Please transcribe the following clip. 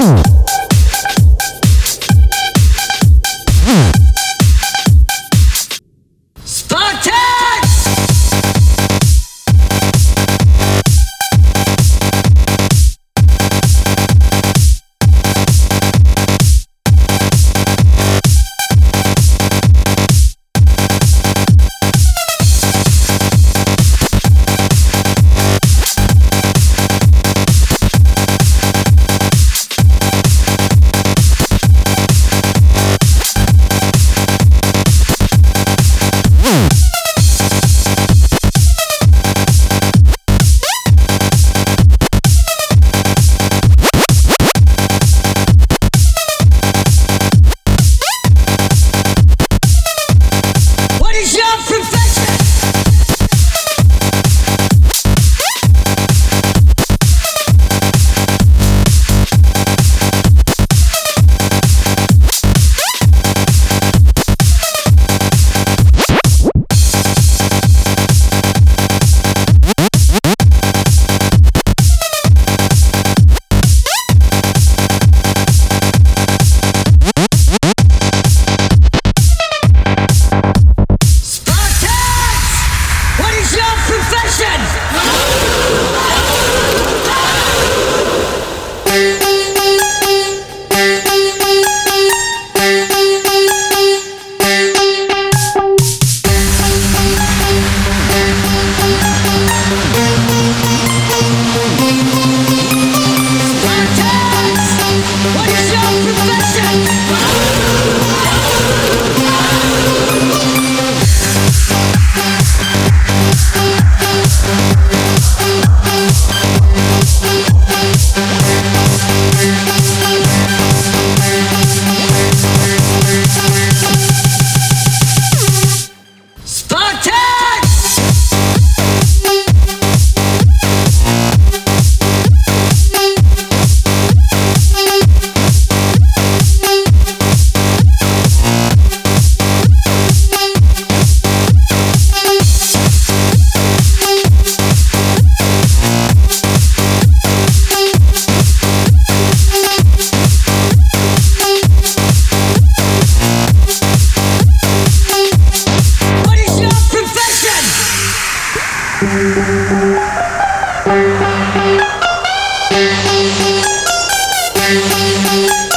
Hmm. What's your profession? Thank you.